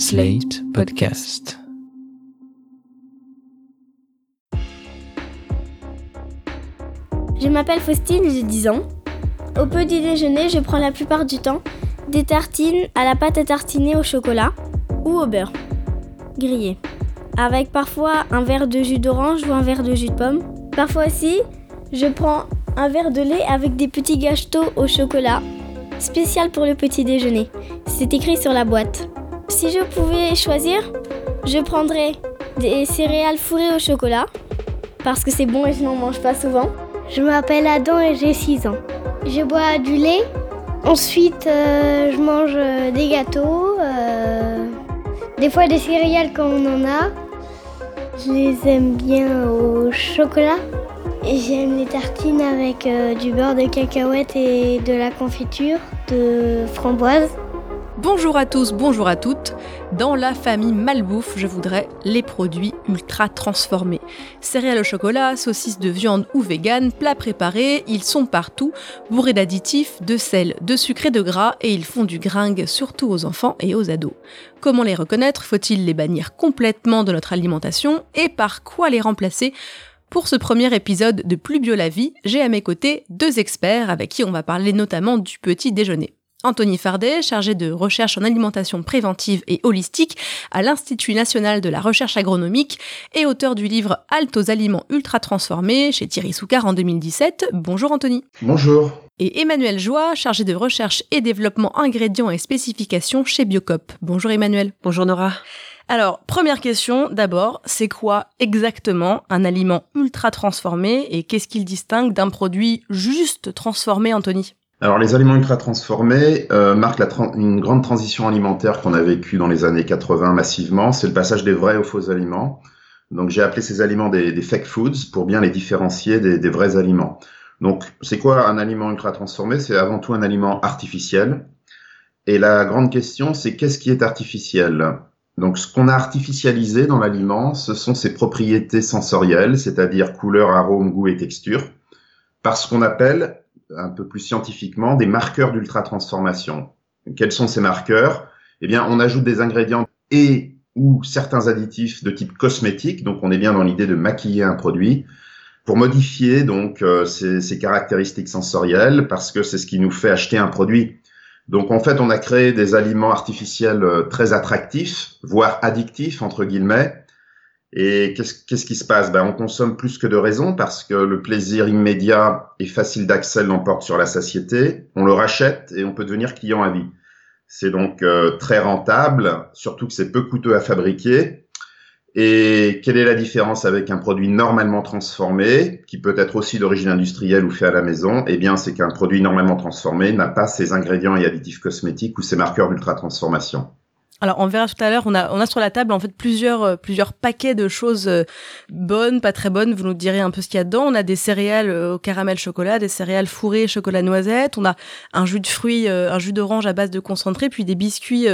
Slate Podcast. Je m'appelle Faustine, j'ai 10 ans. Au petit déjeuner, je prends la plupart du temps des tartines à la pâte à tartiner au chocolat ou au beurre grillé, avec parfois un verre de jus d'orange ou un verre de jus de pomme. Parfois aussi, je prends un verre de lait avec des petits gâteaux au chocolat, spécial pour le petit déjeuner. C'est écrit sur la boîte. Si je pouvais choisir, je prendrais des céréales fourrées au chocolat, parce que c'est bon et je n'en mange pas souvent. Je m'appelle Adam et j'ai 6 ans. Je bois du lait. Ensuite, euh, je mange euh, des gâteaux. euh, des fois des céréales quand on en a. Je les aime bien au chocolat. Et j'aime les tartines avec euh, du beurre de cacahuète et de la confiture de framboise. Bonjour à tous, bonjour à toutes. Dans la famille Malbouffe, je voudrais les produits ultra transformés. Céréales au chocolat, saucisses de viande ou vegan, plats préparés, ils sont partout, bourrés d'additifs, de sel, de sucre et de gras, et ils font du gringue surtout aux enfants et aux ados. Comment les reconnaître? Faut-il les bannir complètement de notre alimentation? Et par quoi les remplacer? Pour ce premier épisode de Plus Bio la vie, j'ai à mes côtés deux experts avec qui on va parler notamment du petit déjeuner. Anthony Fardet, chargé de recherche en alimentation préventive et holistique à l'Institut national de la recherche agronomique et auteur du livre Halte aux aliments ultra transformés chez Thierry Soucard en 2017. Bonjour Anthony. Bonjour. Et Emmanuel Joie, chargé de recherche et développement ingrédients et spécifications chez Biocop. Bonjour Emmanuel. Bonjour Nora. Alors, première question, d'abord, c'est quoi exactement un aliment ultra transformé et qu'est-ce qu'il distingue d'un produit juste transformé, Anthony? Alors les aliments ultra transformés euh, marquent la une grande transition alimentaire qu'on a vécue dans les années 80 massivement. C'est le passage des vrais aux faux aliments. Donc j'ai appelé ces aliments des, des fake foods pour bien les différencier des, des vrais aliments. Donc c'est quoi un aliment ultra transformé C'est avant tout un aliment artificiel. Et la grande question, c'est qu'est-ce qui est artificiel? Donc ce qu'on a artificialisé dans l'aliment, ce sont ses propriétés sensorielles, c'est-à-dire couleur, arôme, goût et texture, par ce qu'on appelle un peu plus scientifiquement, des marqueurs d'ultra-transformation. Quels sont ces marqueurs? Eh bien, on ajoute des ingrédients et ou certains additifs de type cosmétique, donc on est bien dans l'idée de maquiller un produit, pour modifier donc euh, ces caractéristiques sensorielles, parce que c'est ce qui nous fait acheter un produit. Donc en fait, on a créé des aliments artificiels euh, très attractifs, voire addictifs entre guillemets, et qu'est-ce qu'est-ce qui se passe? Ben, On consomme plus que de raison parce que le plaisir immédiat et facile d'accès l'emporte sur la satiété. On le rachète et on peut devenir client à vie. C'est donc euh, très rentable, surtout que c'est peu coûteux à fabriquer. Et quelle est la différence avec un produit normalement transformé, qui peut être aussi d'origine industrielle ou fait à la maison? Eh bien, c'est qu'un produit normalement transformé n'a pas ces ingrédients et additifs cosmétiques ou ces marqueurs d'ultra-transformation. Alors, on verra tout à l'heure, on a, on a sur la table en fait plusieurs, euh, plusieurs paquets de choses euh, bonnes, pas très bonnes. Vous nous direz un peu ce qu'il y a dedans. On a des céréales euh, au caramel chocolat, des céréales fourrées chocolat noisette. On a un jus de fruits, un jus d'orange à base de concentré, puis des biscuits.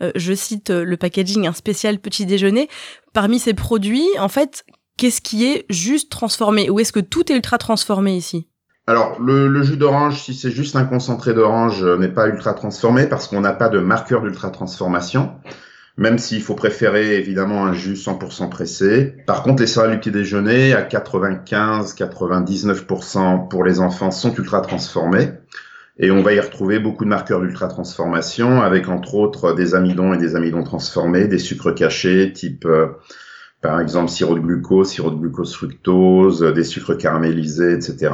je cite le packaging, un spécial petit déjeuner. Parmi ces produits, en fait, qu'est-ce qui est juste transformé? Ou est-ce que tout est ultra transformé ici? Alors, le, le jus d'orange, si c'est juste un concentré d'orange, euh, n'est pas ultra transformé parce qu'on n'a pas de marqueur d'ultra transformation. Même s'il faut préférer évidemment un jus 100% pressé. Par contre, les céréales du petit déjeuner à 95-99% pour les enfants sont ultra transformées. Et on va y retrouver beaucoup de marqueurs d'ultra transformation avec entre autres des amidons et des amidons transformés, des sucres cachés type euh, par exemple sirop de glucose, sirop de glucose fructose, des sucres caramélisés, etc.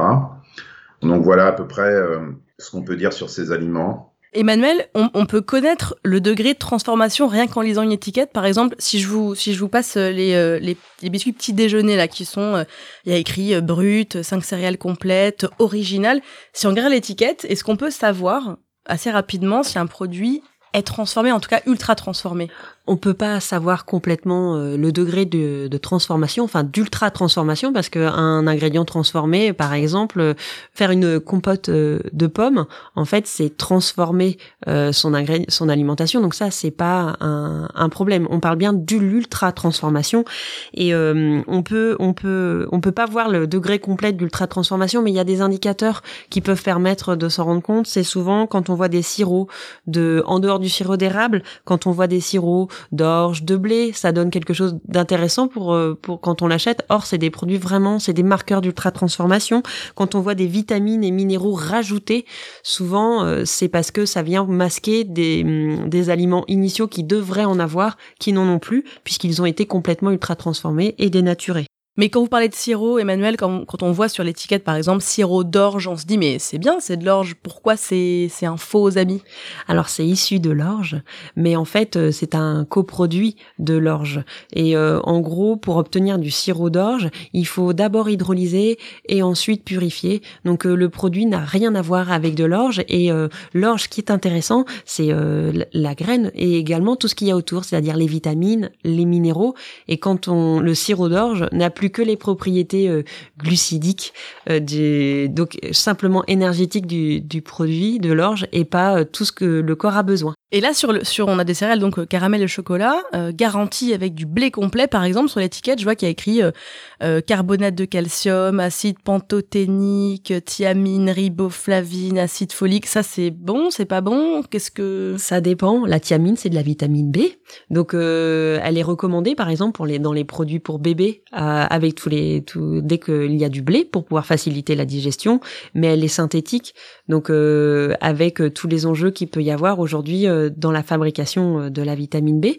Donc voilà à peu près euh, ce qu'on peut dire sur ces aliments. Emmanuel, on, on peut connaître le degré de transformation rien qu'en lisant une étiquette. Par exemple, si je vous, si je vous passe euh, les, euh, les, les biscuits petit déjeuner là, qui sont, euh, il y a écrit euh, brut, 5 céréales complètes, original. Si on regarde l'étiquette, est-ce qu'on peut savoir assez rapidement si un produit est transformé, en tout cas ultra transformé? On peut pas savoir complètement euh, le degré de, de transformation, enfin d'ultra transformation, parce que un ingrédient transformé, par exemple, euh, faire une compote euh, de pommes, en fait, c'est transformer son ingré- son alimentation. Donc ça, c'est pas un, un problème. On parle bien de l'ultra transformation, et euh, on peut on peut on peut pas voir le degré complet de l'ultra transformation, mais il y a des indicateurs qui peuvent permettre de s'en rendre compte. C'est souvent quand on voit des sirops de en dehors du sirop d'érable, quand on voit des sirops d'orge, de blé, ça donne quelque chose d'intéressant pour euh, pour quand on l'achète. Or, c'est des produits vraiment, c'est des marqueurs d'ultra transformation. Quand on voit des vitamines et minéraux rajoutés, souvent euh, c'est parce que ça vient masquer des hum, des aliments initiaux qui devraient en avoir, qui n'en ont plus, puisqu'ils ont été complètement ultra transformés et dénaturés. Mais quand vous parlez de sirop, Emmanuel, quand, on voit sur l'étiquette par exemple sirop d'orge, on se dit mais c'est bien, c'est de l'orge, pourquoi c'est un faux ami Alors c'est issu de l'orge, mais en fait euh, c'est un coproduit de l'orge. Et euh, en gros, pour obtenir du sirop d'orge, il faut d'abord hydrolyser et ensuite purifier. Donc euh, le produit n'a rien à voir avec de l'orge et l'orge qui est intéressant, c'est la graine et également tout ce qu'il y a autour, c'est-à-dire les vitamines, les minéraux. Et quand on le sirop d'orge n'a plus que les propriétés euh, glucidiques, euh, du, donc simplement énergétiques du, du produit, de l'orge, et pas euh, tout ce que le corps a besoin. Et là, sur, le, sur on a des céréales, donc caramel et chocolat, garanties avec du blé complet, par exemple, sur l'étiquette, je vois qu'il y a écrit carbonate de calcium, acide pantothénique, thiamine, riboflavine, acide folique. Ça, c'est bon, c'est pas bon? Qu'est-ce que... Ça dépend. La thiamine, c'est de la vitamine B. Donc, elle est recommandée, par exemple, pour les, dans les produits pour bébés, avec tous les, tout, dès qu'il y a du blé pour pouvoir faciliter la digestion. Mais elle est synthétique. Donc, euh, avec tous les enjeux qu'il peut y avoir aujourd'hui dans la fabrication de la vitamine B.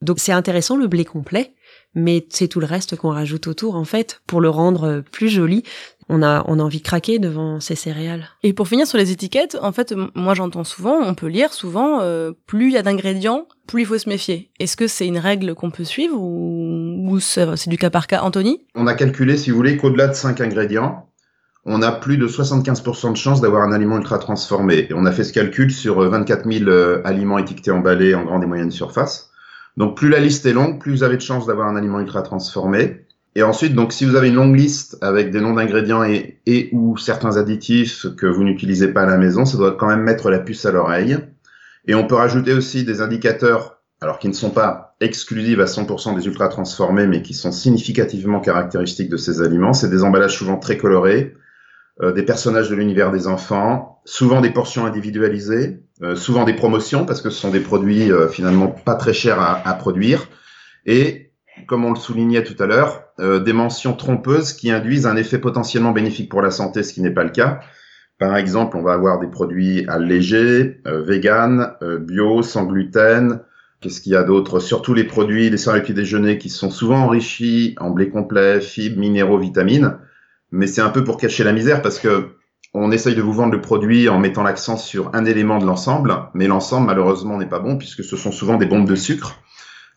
Donc c'est intéressant le blé complet, mais c'est tout le reste qu'on rajoute autour en fait pour le rendre plus joli. On a, on a envie de craquer devant ces céréales. Et pour finir sur les étiquettes, en fait, moi j'entends souvent, on peut lire souvent, euh, plus il y a d'ingrédients, plus il faut se méfier. Est-ce que c'est une règle qu'on peut suivre ou, ou c'est du cas par cas? Anthony? On a calculé, si vous voulez, qu'au-delà de 5 ingrédients, on a plus de 75% de chances d'avoir un aliment ultra transformé. Et on a fait ce calcul sur 24 000 euh, aliments étiquetés emballés en grande et moyenne surface. Donc plus la liste est longue, plus vous avez de chances d'avoir un aliment ultra transformé. Et ensuite, donc si vous avez une longue liste avec des noms d'ingrédients et, et ou certains additifs que vous n'utilisez pas à la maison, ça doit quand même mettre la puce à l'oreille. Et on peut rajouter aussi des indicateurs, alors qui ne sont pas exclusifs à 100% des ultra transformés, mais qui sont significativement caractéristiques de ces aliments. C'est des emballages souvent très colorés, euh, des personnages de l'univers des enfants, souvent des portions individualisées, euh, souvent des promotions parce que ce sont des produits euh, finalement pas très chers à, à, produire, et comme on le soulignait tout à l'heure, euh, des mentions trompeuses qui induisent un effet potentiellement bénéfique pour la santé, ce qui n'est pas le cas. Par exemple, on va avoir des produits allégés, vegan, bio, sans gluten. Qu'est-ce qu'il y a d'autre? Surtout les produits, les céréales petit déjeuner qui sont souvent enrichis en blé complet, fibres, minéraux, vitamines mais c'est un peu pour cacher la misère parce que on essaye de vous vendre le produit en mettant l'accent sur un élément de l'ensemble, mais l'ensemble malheureusement n'est pas bon puisque ce sont souvent des bombes de sucre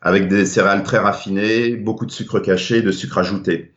avec des céréales très raffinées, beaucoup de sucre caché, de sucre ajouté.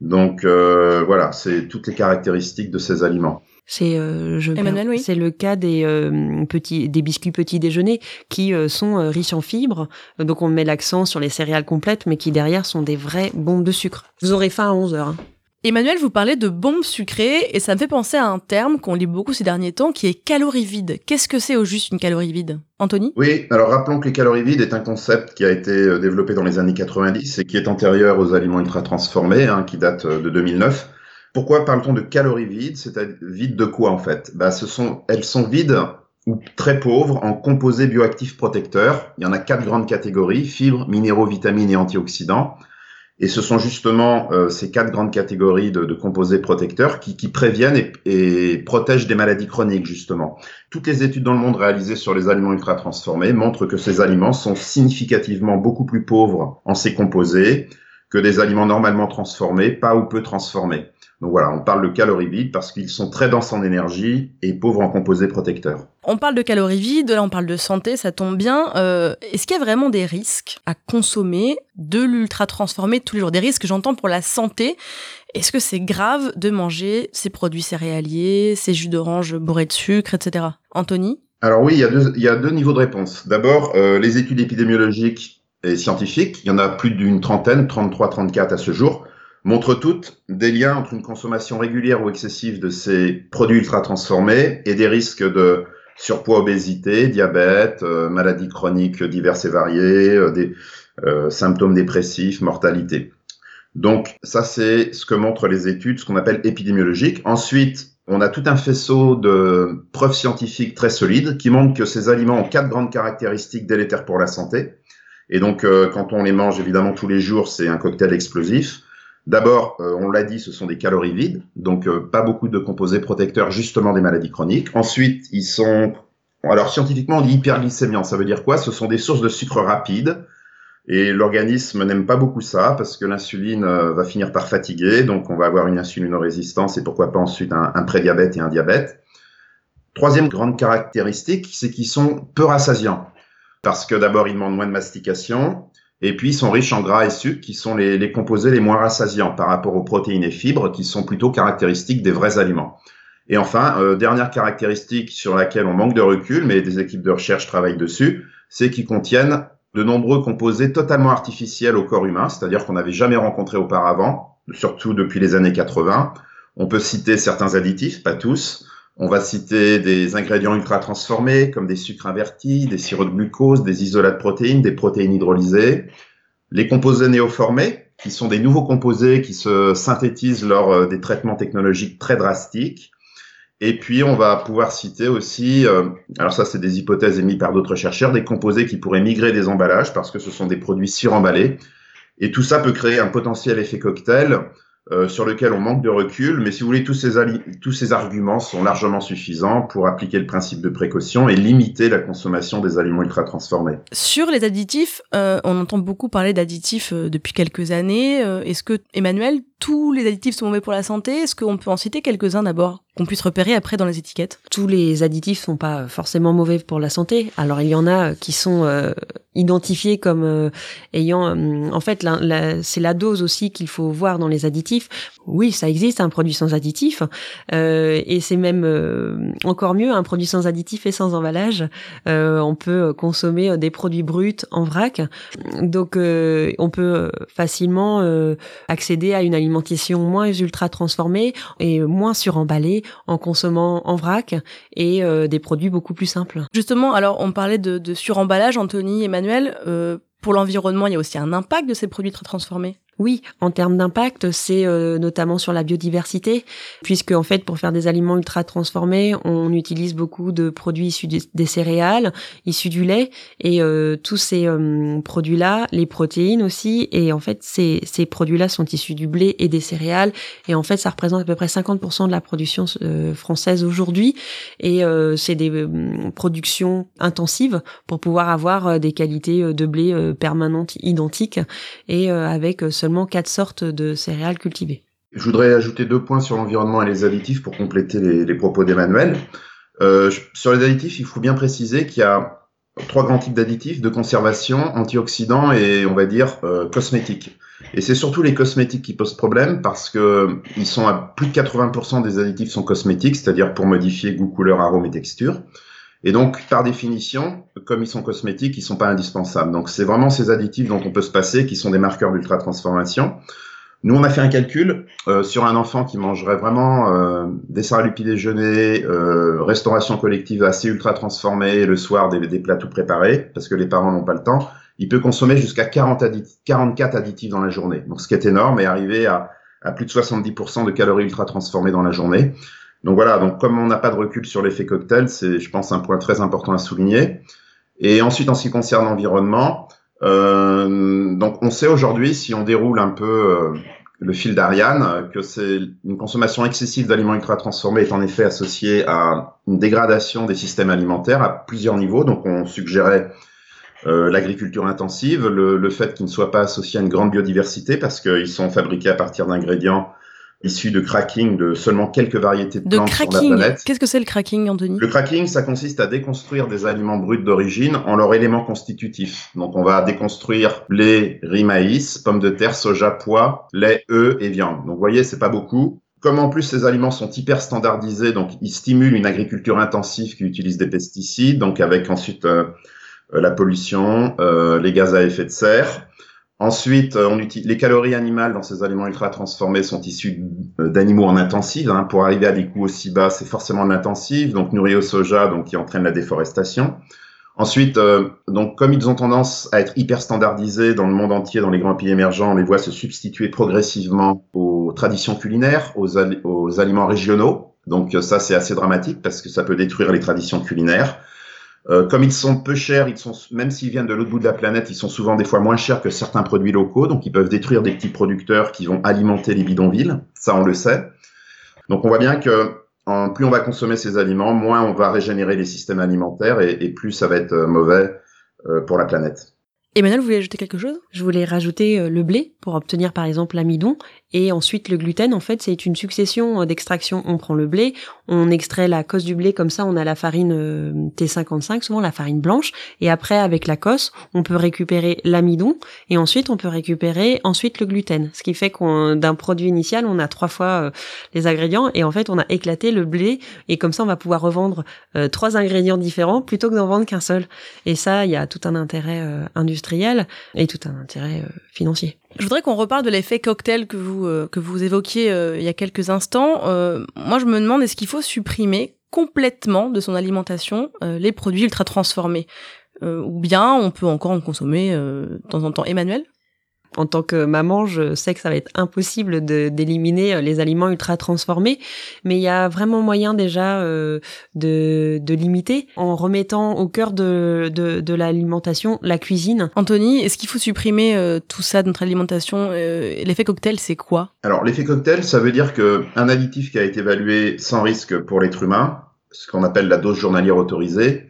Donc euh, voilà, c'est toutes les caractéristiques de ces aliments. C'est euh, oui. c'est le cas des euh, petits des biscuits petits déjeuner qui euh, sont euh, riches en fibres. Donc on met l'accent sur les céréales complètes mais qui derrière sont des vraies bombes de sucre. Vous aurez faim à 11 heures. Hein. Emmanuel, vous parlez de bombes sucrées et ça me fait penser à un terme qu'on lit beaucoup ces derniers temps qui est calorie vide. Qu'est-ce que c'est au juste une calorie vide? Anthony? Oui, alors rappelons que les calories vides est un concept qui a été euh, développé dans les années 90 et qui est antérieur aux aliments ultra transformés, hein, qui date euh, de 2009. Pourquoi parle-t-on de calories vides? C'est vide de quoi en fait? Bah, Elles sont vides ou très pauvres en composés bioactifs protecteurs. Il y en a quatre grandes catégories, fibres, minéraux, vitamines et antioxydants. Et ce sont justement euh, ces quatre grandes catégories de, composés protecteurs qui, préviennent et, et, protègent des maladies chroniques, justement. Toutes les études dans le monde réalisées sur les aliments ultra transformés montrent que ces aliments sont significativement beaucoup plus pauvres en ces composés que des aliments normalement transformés, pas ou peu transformés. Donc voilà, on parle de calories vides parce qu'ils sont très denses en énergie et pauvres en composés protecteurs. On parle de calories vides, là on parle de santé, ça tombe bien. Euh, Est-ce qu'il y a vraiment des risques à consommer de l'ultra transformé tous les jours? Des risques, j'entends, pour la santé. Est-ce que c'est grave de manger ces produits céréaliers, ces jus d'orange bourrés de sucre, etc. Anthony? Alors oui, il y, a deux, il y a deux niveaux de réponse. D'abord, euh, les études épidémiologiques et scientifiques, il y en a plus d'une trentaine, 33, 34 à ce jour, montrent toutes des liens entre une consommation régulière ou excessive de ces produits ultra transformés et des risques de surpoids, obésité, diabète, euh, maladies chroniques diverses et variées, euh, des euh, symptômes dépressifs, mortalité. Donc ça c'est ce que montrent les études, ce qu'on appelle épidémiologiques. Ensuite, on a tout un faisceau de preuves scientifiques très solides qui montrent que ces aliments ont quatre grandes caractéristiques délétères pour la santé. Et donc, quand on les mange évidemment tous les jours, c'est un cocktail explosif. D'abord, euh, on l'a dit, ce sont des calories vides, donc euh, pas beaucoup de composés protecteurs justement des maladies chroniques. Ensuite, ils sont, alors scientifiquement, on dit hyperglycémiants. Ça veut dire quoi? Ce sont des sources de sucre rapide et l'organisme n'aime pas beaucoup ça parce que l'insuline euh, va finir par fatiguer, donc on va avoir une insulinorésistance et pourquoi pas ensuite un, un prédiabète et un diabète. Troisième grande caractéristique, c'est qu'ils sont peu rassasiants parce que d'abord ils demandent moins de mastication et puis ils sont riches en gras et sucres qui sont les, composés les moins rassasiants par rapport aux protéines et fibres qui sont plutôt caractéristiques des vrais aliments. Et enfin, euh, dernière caractéristique sur laquelle on manque de recul, mais des équipes de recherche travaillent dessus, c'est qu'ils contiennent de nombreux composés totalement artificiels au corps humain, c'est-à-dire qu'on n'avait jamais rencontré auparavant, surtout depuis les années 80. On peut citer certains additifs, pas tous. On va citer des ingrédients ultra transformés comme des sucres invertis, des sirops de glucose, des isolats de protéines, des protéines hydrolysées, les composés néoformés, qui sont des nouveaux composés qui se synthétisent lors euh, des traitements technologiques très drastiques, et puis, on va pouvoir citer aussi, euh, alors ça, c'est des hypothèses émises par d'autres chercheurs, des composés qui pourraient migrer des emballages parce que ce sont des produits suremballés. Et tout ça peut créer un potentiel effet cocktail euh, sur lequel on manque de recul. Mais si vous voulez, tous ces, tous ces arguments sont largement suffisants pour appliquer le principe de précaution et limiter la consommation des aliments ultra transformés. Sur les additifs, euh, on entend beaucoup parler d'additifs euh, depuis quelques années. Est-ce que, Emmanuel, tous les additifs sont mauvais pour la santé? Est-ce qu'on peut en citer quelques-uns d'abord? Qu'on puisse repérer après dans les étiquettes Tous les additifs sont pas forcément mauvais pour la santé. Alors il y en a qui sont euh, identifiés comme euh, ayant, euh, en fait, la, la, c'est la dose aussi qu'il faut voir dans les additifs. Oui, ça existe un produit sans additif, et c'est même encore mieux un produit sans additif et sans emballage. on peut consommer des produits bruts en vrac, donc on peut facilement accéder à une alimentation moins ultra transformée et moins suremballée en consommant en vrac et euh, des produits beaucoup plus simples. Justement, alors on parlait de, suremballage, Anthony, Emmanuel. Euh, pour l'environnement, il y a aussi un impact de ces produits très transformés? Oui, en termes d'impact, c'est euh, notamment sur la biodiversité, puisque en fait, pour faire des aliments ultra transformés, on utilise beaucoup de produits issus des, céréales, issus du lait, et euh, tous ces euh, produits-là, les protéines aussi, et en fait, ces, ces produits-là sont issus du blé et des céréales, et en fait, ça représente à peu près 50% de la production française aujourd'hui, et c'est des productions intensives pour pouvoir avoir des qualités de blé permanentes identiques et avec seulement quatre sortes de céréales cultivées. Je voudrais ajouter deux points sur l'environnement et les additifs pour compléter les, propos d'Emmanuel. Euh, sur les additifs, il faut bien préciser qu'il y a trois grands types d'additifs de conservation, antioxydants et on va dire euh, cosmétiques. Et c'est surtout les cosmétiques qui posent problème parce que ils sont à plus de 80% des additifs sont cosmétiques, c'est-à-dire pour modifier goût, couleur, arôme et texture. Et donc, par définition, comme ils sont cosmétiques, ils sont pas indispensables. Donc, c'est vraiment ces additifs dont on peut se passer qui sont des marqueurs d'ultra transformation. Nous, on a fait un calcul euh, sur un enfant qui mangerait vraiment euh, des céréales du déjeuner, euh, restauration collective assez ultra transformée, le soir des, des, plats tout préparés, parce que les parents n'ont pas le temps. Il peut consommer jusqu'à 40 44 additifs dans la journée. Donc, ce qui est énorme, et arriver à, à plus de 70% de calories ultra transformées dans la journée. Donc voilà, donc comme on n'a pas de recul sur l'effet cocktail, c'est, je pense, un point très important à souligner. Et ensuite, en ce qui concerne l'environnement, euh, donc on sait aujourd'hui, si on déroule un peu euh, le fil d'Ariane, que c'est une consommation excessive d'aliments ultra transformés est en effet associée à une dégradation des systèmes alimentaires à plusieurs niveaux. Donc on suggérait euh, l'agriculture intensive, le, le fait qu'ils ne soient pas associés à une grande biodiversité parce qu'ils sont fabriqués à partir d'ingrédients issu de cracking de seulement quelques variétés de, plantes sur la planète. Qu'est-ce que c'est le cracking, Anthony? Le cracking, ça consiste à déconstruire des aliments bruts d'origine en leurs éléments constitutifs. Donc, on va déconstruire lait, riz, maïs, pommes de terre, soja, pois, lait, œufs et viande. Donc, vous voyez, c'est pas beaucoup. Comme en plus ces aliments sont hyper standardisés, donc ils stimulent une agriculture intensive qui utilise des pesticides, donc avec ensuite euh, euh, la pollution, euh, les gaz à effet de serre. Ensuite, euh, on utilise, les calories animales dans ces aliments ultra transformés sont issues euh, d'animaux en intensive. Hein. Pour arriver à des coûts aussi bas, c'est forcément de l'intensive, donc nourri au soja, donc qui entraîne la déforestation. Ensuite, euh, donc comme ils ont tendance à être hyper standardisés dans le monde entier, dans les grands pays émergents, on les voit se substituer progressivement aux traditions culinaires, aux, aux aliments régionaux. Donc ça, c'est assez dramatique parce que ça peut détruire les traditions culinaires. Euh, comme ils sont peu chers, ils sont, même s'ils viennent de l'autre bout de la planète, ils sont souvent des fois moins chers que certains produits locaux, donc ils peuvent détruire des petits producteurs qui vont alimenter les bidonvilles. Ça, on le sait. Donc on voit bien que en, plus on va consommer ces aliments, moins on va régénérer les systèmes alimentaires et, et plus ça va être euh, mauvais euh, pour la planète. Emmanuel, vous voulez ajouter quelque chose? Je voulais rajouter le blé pour obtenir par exemple l'amidon et ensuite le gluten. En fait, c'est une succession euh, d'extraction. On prend le blé, on extrait la cosse du blé comme ça, on a la farine euh, T55, souvent la farine blanche. Et après, avec la cosse, on peut récupérer l'amidon et ensuite on peut récupérer ensuite le gluten. Ce qui fait qu'on d'un produit initial, on a trois fois les ingrédients et en fait on a éclaté le blé et comme ça on va pouvoir revendre trois ingrédients différents plutôt que d'en vendre qu'un seul. Et ça, il y a tout un intérêt industriel et tout un intérêt euh, financier. Je voudrais qu'on reparle de l'effet cocktail que vous euh, que vous évoquiez euh, il y a quelques instants. moi, je me demande est-ce qu'il faut supprimer complètement de son alimentation les produits ultra transformés? Ou bien on peut encore en consommer de temps en temps. Emmanuel? En tant que maman, je sais que ça va être impossible d'éliminer euh, les aliments ultra transformés, mais il y a vraiment moyen déjà euh, de, de, limiter en remettant au cœur de, de, de l'alimentation la cuisine. Anthony, est-ce qu'il faut supprimer euh, tout ça de notre alimentation L'effet cocktail, c'est quoi? Alors l'effet cocktail, ça veut dire que un additif qui a été évalué sans risque pour l'être humain, ce qu'on appelle la dose journalière autorisée,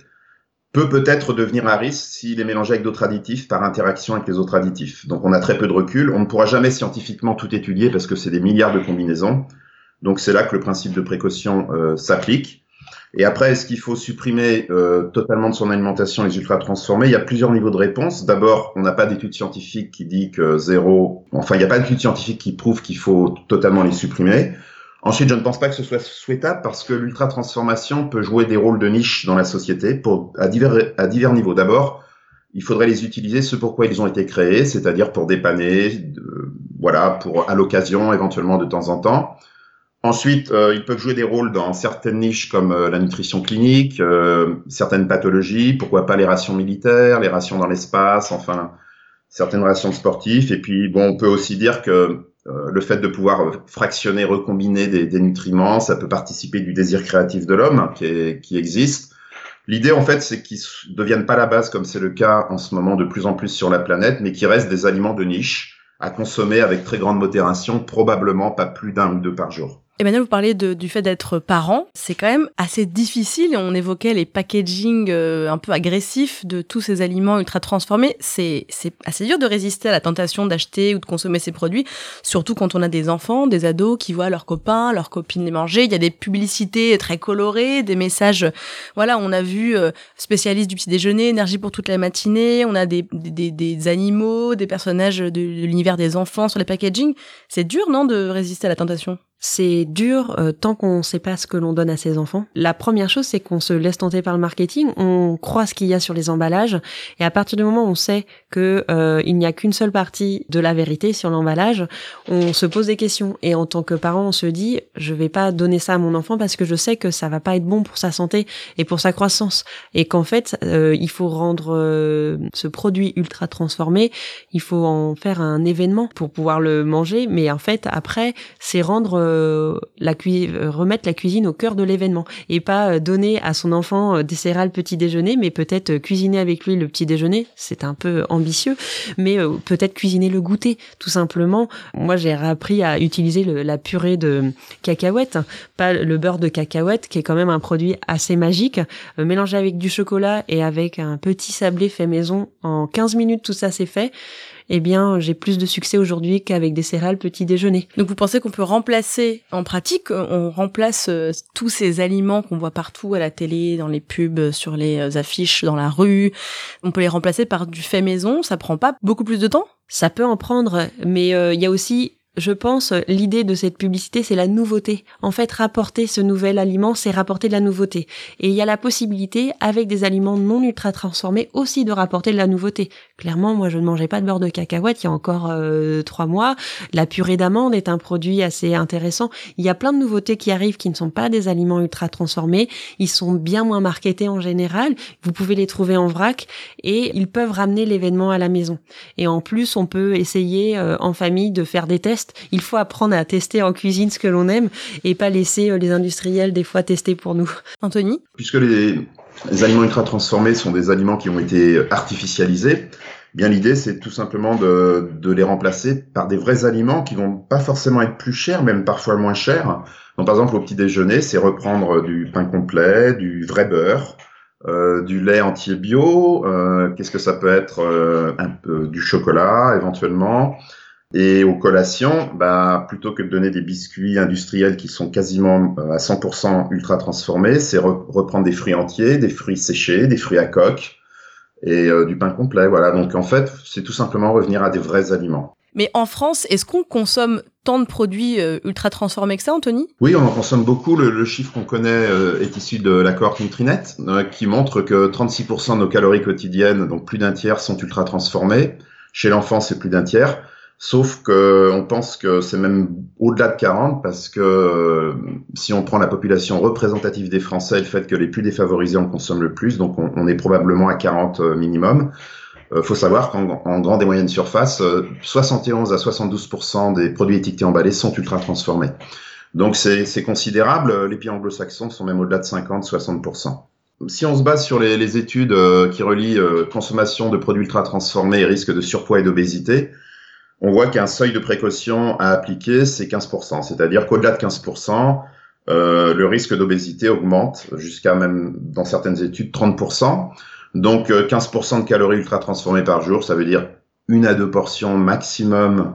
peut peut-être devenir un risque s'il est mélangé avec d'autres additifs par interaction avec les autres additifs. Donc on a très peu de recul. On ne pourra jamais scientifiquement tout étudier parce que c'est des milliards de combinaisons. Donc c'est là que le principe de précaution euh, s'applique. Et après, est-ce qu'il faut supprimer euh, totalement de son alimentation les ultra transformés? Il y a plusieurs niveaux de réponse. D'abord, on n'a pas d'études scientifiques qui dit que zéro. Enfin, il n'y a pas d'études scientifiques qui prouvent qu'il faut totalement les supprimer. Ensuite, je ne pense pas que ce soit souhaitable parce que l'ultra-transformation peut jouer des rôles de niche dans la société pour, à, divers, à divers niveaux. D'abord, il faudrait les utiliser ce pourquoi ils ont été créés, c'est-à-dire pour dépanner, voilà, pour à l'occasion, éventuellement de temps en temps. Ensuite, euh, ils peuvent jouer des rôles dans certaines niches comme euh, la nutrition clinique, euh, certaines pathologies, pourquoi pas les rations militaires, les rations dans l'espace, enfin certaines rations sportives. Et puis, bon, on peut aussi dire que le fait de pouvoir euh, fractionner, recombiner des, nutriments, ça peut participer du désir créatif de l'homme qui, qui existe. L'idée, en fait, c'est qu'ils ne deviennent pas la base, comme c'est le cas en ce moment de plus en plus sur la planète, mais qui restent des aliments de niche à consommer avec très grande modération, probablement pas plus d'un ou deux par jour. Emmanuel, vous parlez du fait d'être parent. C'est quand même assez difficile. On évoquait les packaging euh, un peu agressifs de tous ces aliments ultra transformés. C'est assez dur de résister à la tentation d'acheter ou de consommer ces produits, surtout quand on a des enfants, des ados qui voient leurs copains, leurs copines les manger. Il y a des publicités très colorées, des messages. Voilà, on a vu euh, spécialistes du petit déjeuner, énergie pour toute la matinée. On a des, des, des animaux, des personnages de l'univers des enfants sur les packaging. C'est dur, non, de résister à la tentation? C'est dur euh, tant qu'on ne sait pas ce que l'on donne à ses enfants. La première chose, c'est qu'on se laisse tenter par le marketing, on croit ce qu'il y a sur les emballages, et à partir du moment où on sait que euh, il n'y a qu'une seule partie de la vérité sur l'emballage, on se pose des questions. Et en tant que parent, on se dit, je vais pas donner ça à mon enfant parce que je sais que ça va pas être bon pour sa santé et pour sa croissance, et qu'en fait, euh, il faut rendre ce produit ultra transformé, il faut en faire un événement pour pouvoir le manger, mais en fait, après, c'est rendre euh, la euh, remettre la cuisine au cœur de l'événement et pas euh, donner à son enfant des céréales petit déjeuner, mais peut-être cuisiner avec lui le petit déjeuner. C'est un peu ambitieux, mais peut-être cuisiner le goûter, tout simplement. Moi, j'ai appris à utiliser la purée de cacahuètes, pas le beurre de cacahuète, qui est quand même un produit assez magique, mélangé avec du chocolat et avec un petit sablé fait maison. En 15 minutes, tout ça c'est fait eh bien, j'ai plus de succès aujourd'hui qu'avec des céréales petit déjeuner. Donc, vous pensez qu'on peut remplacer, en pratique, on remplace euh, tous ces aliments qu'on voit partout à la télé, dans les pubs, sur les euh, affiches, dans la rue, on peut les remplacer par du fait maison, ça prend pas beaucoup plus de temps? Ça peut en prendre, mais euh, il y a aussi je pense, l'idée de cette publicité, c'est la nouveauté. En fait, rapporter ce nouvel aliment, c'est rapporter de la nouveauté. Et il y a la possibilité, avec des aliments non ultra transformés, aussi de rapporter de la nouveauté. Clairement, moi, je ne mangeais pas de beurre de cacahuète il y a encore euh, trois mois. La purée d'amande est un produit assez intéressant. Il y a plein de nouveautés qui arrivent qui ne sont pas des aliments ultra transformés. Ils sont bien moins marketés en général. Vous pouvez les trouver en vrac et ils peuvent ramener l'événement à la maison. Et en plus, on peut essayer euh, en famille de faire des tests Il faut apprendre à tester en cuisine ce que l'on aime et pas laisser les industriels des fois tester pour nous. Anthony? Puisque les, aliments ultra transformés sont des aliments qui ont été artificialisés, bien l'idée c'est tout simplement de, les remplacer par des vrais aliments qui vont pas forcément être plus chers, même parfois moins chers. Donc par exemple au petit déjeuner, c'est reprendre du pain complet, du vrai beurre, euh, du lait entier bio, euh, qu'est-ce que ça peut être euh, un peu du chocolat éventuellement. Et aux collations, bah, plutôt que de donner des biscuits industriels qui sont quasiment à 100% ultra transformés, c'est reprendre des fruits entiers, des fruits séchés, des fruits à coque et du pain complet. Voilà. Donc en fait, c'est tout simplement revenir à des vrais aliments. Mais en France, est-ce qu'on consomme tant de produits euh, ultra transformés que ça, Anthony? Oui, on en consomme beaucoup. Le, chiffre qu'on connaît euh, est issu de la cohorte Nutrinet, euh, qui montre que 36% de nos calories quotidiennes, donc plus d'un tiers, sont ultra transformées. Chez l'enfant, c'est plus d'un tiers. Sauf que on pense que c'est même au-delà de 40 parce que si on prend la population représentative des Français, le fait que les plus défavorisés en consomment le plus, donc on, est probablement à 40 minimum. Euh, faut savoir qu'en grande et moyenne surface, 71 euh, à 72% des produits étiquetés emballés sont ultra transformés. Donc c'est considérable. Les pays anglo-saxons sont même au-delà de 50-60%. Si on se base sur les, les études euh, qui relient consommation de produits ultra transformés et risque de surpoids et d'obésité, on voit qu'un seuil de précaution à appliquer, c'est 15%. C'est-à-dire qu'au-delà de 15%, euh, le risque d'obésité augmente jusqu'à même, dans certaines études, 30%. Donc 15% euh, de calories ultra transformées par jour, ça veut dire une à deux portions maximum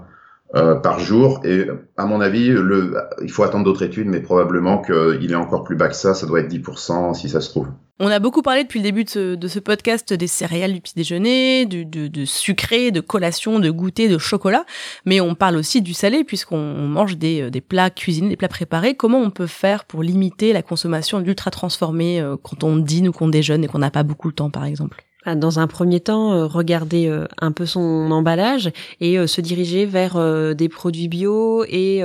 euh, par jour. Et à mon avis, le, il faut attendre d'autres études, mais probablement qu'il est encore plus bas que ça. Ça doit être 10% si ça se trouve. On a beaucoup parlé depuis le début de ce, podcast des céréales du petit déjeuner, du, de, de, sucré, de collation, de goûter, de chocolat, mais on parle aussi du salé puisqu'on mange des, des, plats cuisinés, des plats préparés. Comment on peut faire pour limiter la consommation d'ultra transformés euh, quand on dîne ou qu'on déjeune et qu'on n'a pas beaucoup de temps par exemple? Dans un premier temps, euh, regarder euh, un peu son emballage et euh, se diriger vers des produits bio et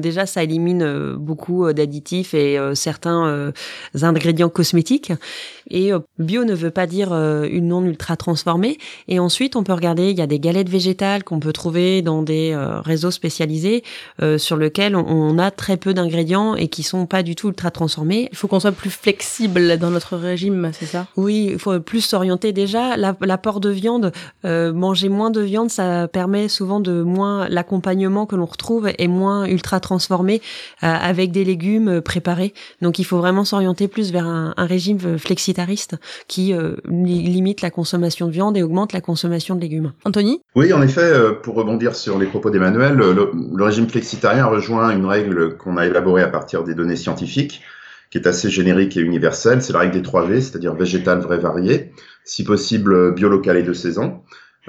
déjà ça élimine beaucoup d'additifs et certains ingrédients cosmétiques. Et bio ne veut pas dire une non ultra transformée. Et ensuite, on peut regarder, il y a des galettes végétales qu'on peut trouver dans des réseaux spécialisés sur lesquels on a très peu d'ingrédients et qui sont pas du tout ultra transformés. Il faut qu'on soit plus flexible dans notre régime, c'est ça? Oui, il faut plus s'orienter déjà l'apport de viande. Euh, manger moins de viande, ça permet souvent de moins l'accompagnement que l'on retrouve est moins ultra transformé euh, avec des légumes euh, préparés. Donc il faut vraiment s'orienter plus vers un, régime flexitariste qui limite la consommation de viande et augmente la consommation de légumes. Anthony? Oui, en effet, pour rebondir sur les propos d'Emmanuel, le, le régime flexitarien rejoint une règle qu'on a élaborée à partir des données scientifiques qui est assez générique et universelle. C'est la règle des 3 V, c'est-à-dire végétal, vrai, varié si possible bio, local et de saison.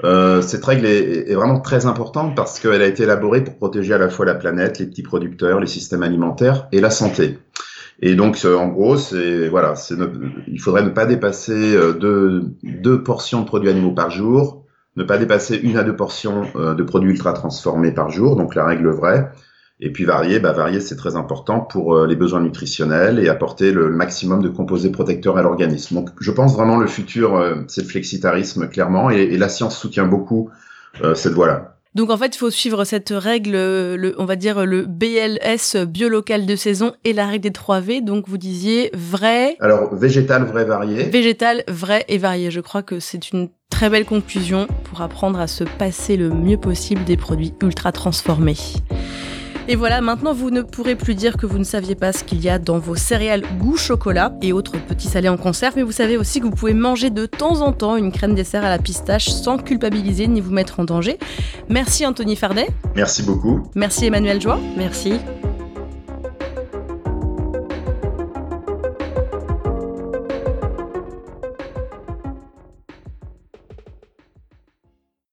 Euh, cette règle est, vraiment très importante parce qu'elle a été élaborée pour protéger à la fois la planète, les petits producteurs, les systèmes alimentaires et la santé. Et donc, en gros, c'est voilà, il faudrait ne pas dépasser euh, deux, portions de produits animaux par jour, ne pas dépasser une à deux portions euh, de produits ultra transformés par jour, donc la règle vraie. Et puis varier, bah varier c'est très important pour euh, les besoins nutritionnels et apporter le maximum de composés protecteurs à l'organisme. Donc je pense vraiment le futur, euh, c'est le flexitarisme clairement, et, la science soutient beaucoup euh, cette voie-là. Donc en fait, il faut suivre cette règle, le, on va dire le BLS biolocal de saison et la règle des 3 V. Donc vous disiez vrai. Alors végétal, vrai, varié. Végétal, vrai et varié. Je crois que c'est une très belle conclusion pour apprendre à se passer le mieux possible des produits ultra transformés. Et voilà, maintenant vous ne pourrez plus dire que vous ne saviez pas ce qu'il y a dans vos céréales goût chocolat et autres petits salés en conserve, mais vous savez aussi que vous pouvez manger de temps en temps une crème dessert à la pistache sans culpabiliser ni vous mettre en danger. Merci Anthony Fardet. Merci beaucoup. Merci Emmanuel Joie. Merci.